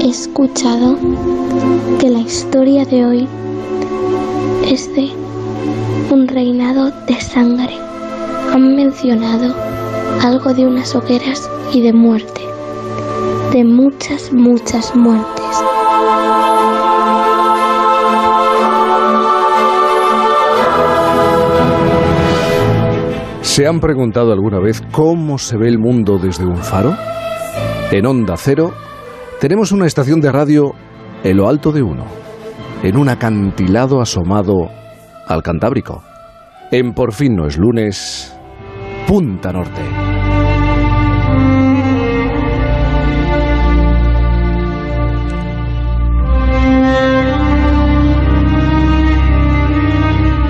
He escuchado que la historia de hoy es de un reinado de sangre. Han mencionado algo de unas hogueras y de muerte, de muchas, muchas muertes. ¿Se han preguntado alguna vez cómo se ve el mundo desde un faro? En Onda Cero tenemos una estación de radio en lo alto de uno, en un acantilado asomado al Cantábrico. En Por fin no es lunes, Punta Norte.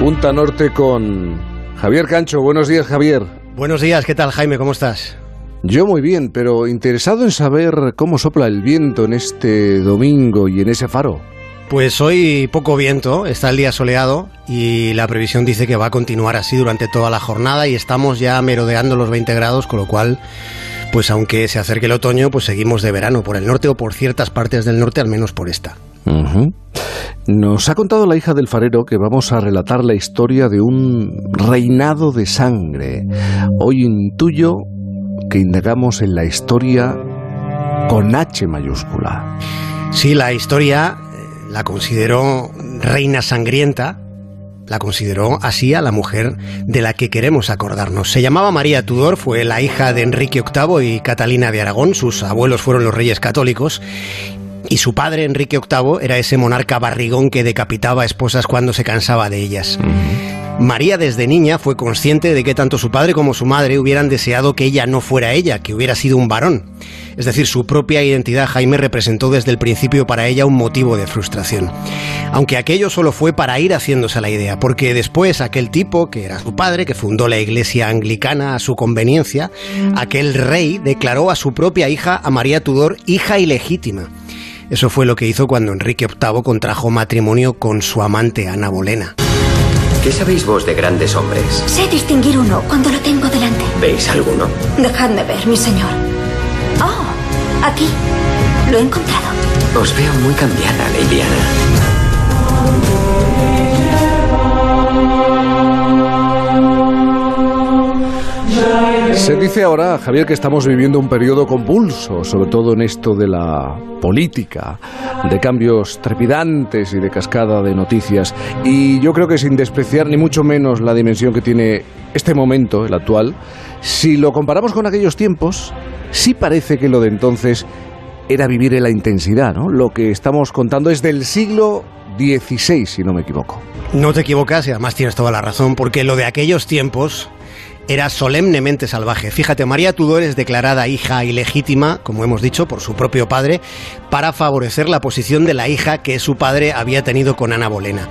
Punta Norte con Javier Cancho. Buenos días, Javier. Buenos días, ¿qué tal Jaime? ¿Cómo estás? Yo muy bien, pero interesado en saber cómo sopla el viento en este domingo y en ese faro. Pues hoy poco viento, está el día soleado y la previsión dice que va a continuar así durante toda la jornada y estamos ya merodeando los 20 grados, con lo cual, pues aunque se acerque el otoño, pues seguimos de verano por el norte o por ciertas partes del norte, al menos por esta. Nos ha contado la hija del farero que vamos a relatar la historia de un reinado de sangre. Hoy intuyo que indagamos en la historia con H mayúscula. Sí, la historia eh, la consideró reina sangrienta, la consideró así a la mujer de la que queremos acordarnos. Se llamaba María Tudor, fue la hija de Enrique VIII y Catalina de Aragón, sus abuelos fueron los reyes católicos, y su padre, Enrique VIII, era ese monarca barrigón que decapitaba esposas cuando se cansaba de ellas. María desde niña fue consciente de que tanto su padre como su madre hubieran deseado que ella no fuera ella, que hubiera sido un varón. Es decir, su propia identidad Jaime representó desde el principio para ella un motivo de frustración. Aunque aquello solo fue para ir haciéndose la idea, porque después aquel tipo, que era su padre, que fundó la iglesia anglicana a su conveniencia, aquel rey declaró a su propia hija, a María Tudor, hija ilegítima. Eso fue lo que hizo cuando Enrique VIII contrajo matrimonio con su amante Ana Bolena. ¿Qué sabéis vos de grandes hombres? Sé distinguir uno cuando lo tengo delante. ¿Veis alguno? Dejadme ver, mi señor. Oh, aquí. Lo he encontrado. Os veo muy cambiada, Liliana. Se dice ahora, Javier, que estamos viviendo un periodo convulso, sobre todo en esto de la política, de cambios trepidantes y de cascada de noticias. Y yo creo que sin despreciar ni mucho menos la dimensión que tiene este momento, el actual, si lo comparamos con aquellos tiempos, sí parece que lo de entonces era vivir en la intensidad, ¿no? Lo que estamos contando es del siglo XVI, si no me equivoco. No te equivocas y además tienes toda la razón, porque lo de aquellos tiempos era solemnemente salvaje. Fíjate, María Tudor es declarada hija ilegítima, como hemos dicho, por su propio padre, para favorecer la posición de la hija que su padre había tenido con Ana Bolena.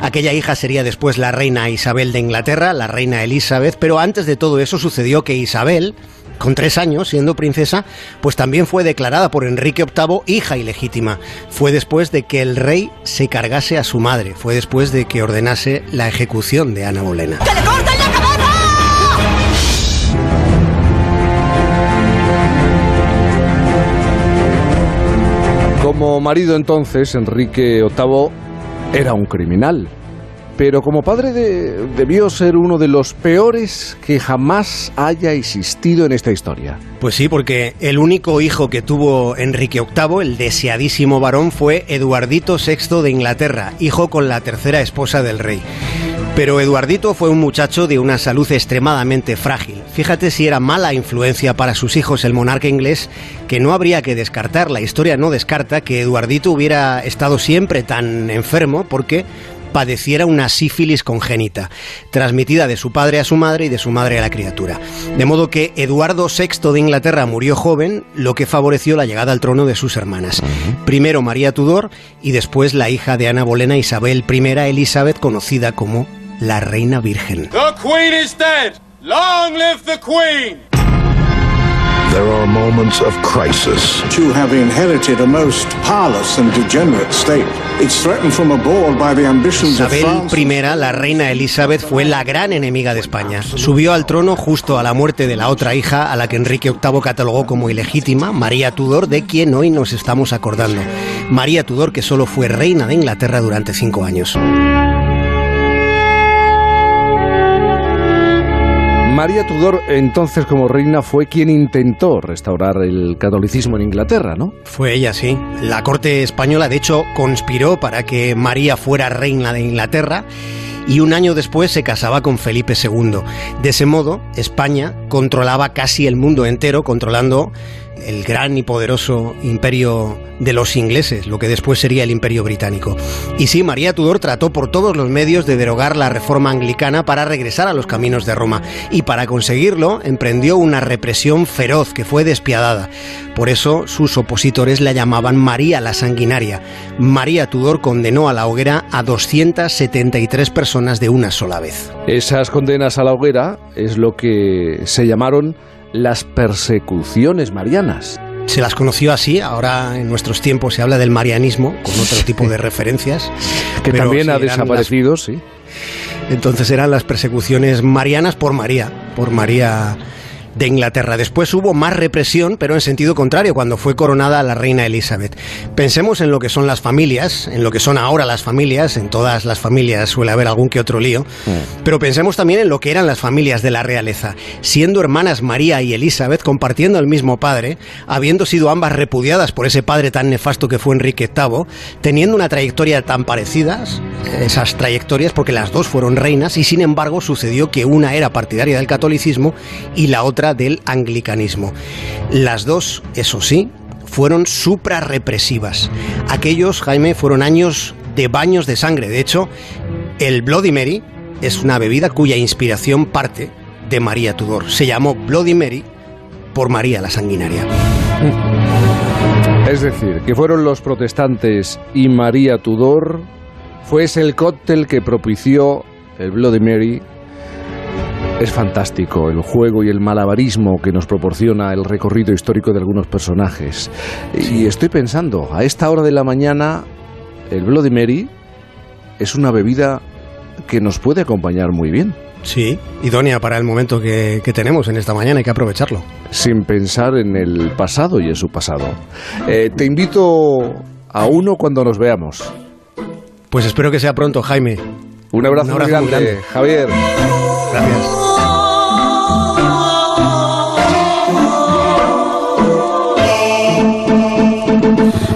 Aquella hija sería después la reina Isabel de Inglaterra, la reina Elizabeth, pero antes de todo eso sucedió que Isabel, con tres años siendo princesa, pues también fue declarada por Enrique VIII hija ilegítima. Fue después de que el rey se cargase a su madre, fue después de que ordenase la ejecución de Ana Bolena. ¡Que Como marido entonces, Enrique VIII era un criminal, pero como padre de- debió ser uno de los peores que jamás haya existido en esta historia. Pues sí, porque el único hijo que tuvo Enrique VIII, el deseadísimo varón, fue Eduardito VI de Inglaterra, hijo con la tercera esposa del rey. Pero Eduardito fue un muchacho de una salud extremadamente frágil. Fíjate si era mala influencia para sus hijos el monarca inglés, que no habría que descartar. La historia no descarta que Eduardito hubiera estado siempre tan enfermo porque padeciera una sífilis congénita, transmitida de su padre a su madre y de su madre a la criatura. De modo que Eduardo VI de Inglaterra murió joven, lo que favoreció la llegada al trono de sus hermanas. Primero María Tudor y después la hija de Ana Bolena, Isabel I Elizabeth, conocida como la Reina Virgen. The Queen is dead! Long live the Queen! There are moments of crisis to have inherited a most parlous and degenerate state. Isabel I, la reina Elizabeth, fue la gran enemiga de España. Subió al trono justo a la muerte de la otra hija, a la que Enrique VIII catalogó como ilegítima, María Tudor, de quien hoy nos estamos acordando. María Tudor, que solo fue reina de Inglaterra durante cinco años. María Tudor, entonces como reina, fue quien intentó restaurar el catolicismo en Inglaterra, ¿no? Fue ella, sí. La corte española, de hecho, conspiró para que María fuera reina de Inglaterra y un año después se casaba con Felipe II. De ese modo, España controlaba casi el mundo entero, controlando el gran y poderoso imperio de los ingleses, lo que después sería el imperio británico. Y sí, María Tudor trató por todos los medios de derogar la reforma anglicana para regresar a los caminos de Roma, y para conseguirlo emprendió una represión feroz que fue despiadada. Por eso sus opositores la llamaban María la Sanguinaria. María Tudor condenó a la hoguera a 273 personas de una sola vez. Esas condenas a la hoguera es lo que se llamaron las persecuciones marianas. Se las conoció así, ahora en nuestros tiempos se habla del marianismo, con otro tipo de referencias. Que también ha desaparecido, sí. Entonces eran las persecuciones marianas por María, por María de Inglaterra. Después hubo más represión, pero en sentido contrario, cuando fue coronada la reina Elizabeth. Pensemos en lo que son las familias, en lo que son ahora las familias, en todas las familias suele haber algún que otro lío, mm. pero pensemos también en lo que eran las familias de la realeza, siendo hermanas María y Elizabeth, compartiendo el mismo padre, habiendo sido ambas repudiadas por ese padre tan nefasto que fue Enrique VIII, teniendo una trayectoria tan parecidas, esas trayectorias, porque las dos fueron reinas y sin embargo sucedió que una era partidaria del catolicismo y la otra del anglicanismo. Las dos, eso sí, fueron suprarrepresivas. Aquellos, Jaime, fueron años de baños de sangre. De hecho, el Bloody Mary es una bebida cuya inspiración parte de María Tudor. Se llamó Bloody Mary por María la Sanguinaria. Es decir, que fueron los protestantes y María Tudor, fue ese el cóctel que propició el Bloody Mary es fantástico el juego y el malabarismo que nos proporciona el recorrido histórico de algunos personajes. Y estoy pensando, a esta hora de la mañana, el Bloody Mary es una bebida que nos puede acompañar muy bien. Sí, idónea para el momento que, tenemos en esta mañana, hay que aprovecharlo. Sin pensar en el pasado y en su pasado. Eh, te invito a uno cuando nos veamos. Pues espero que sea pronto, Jaime. Un abrazo, muy grande, Javier. Gracias.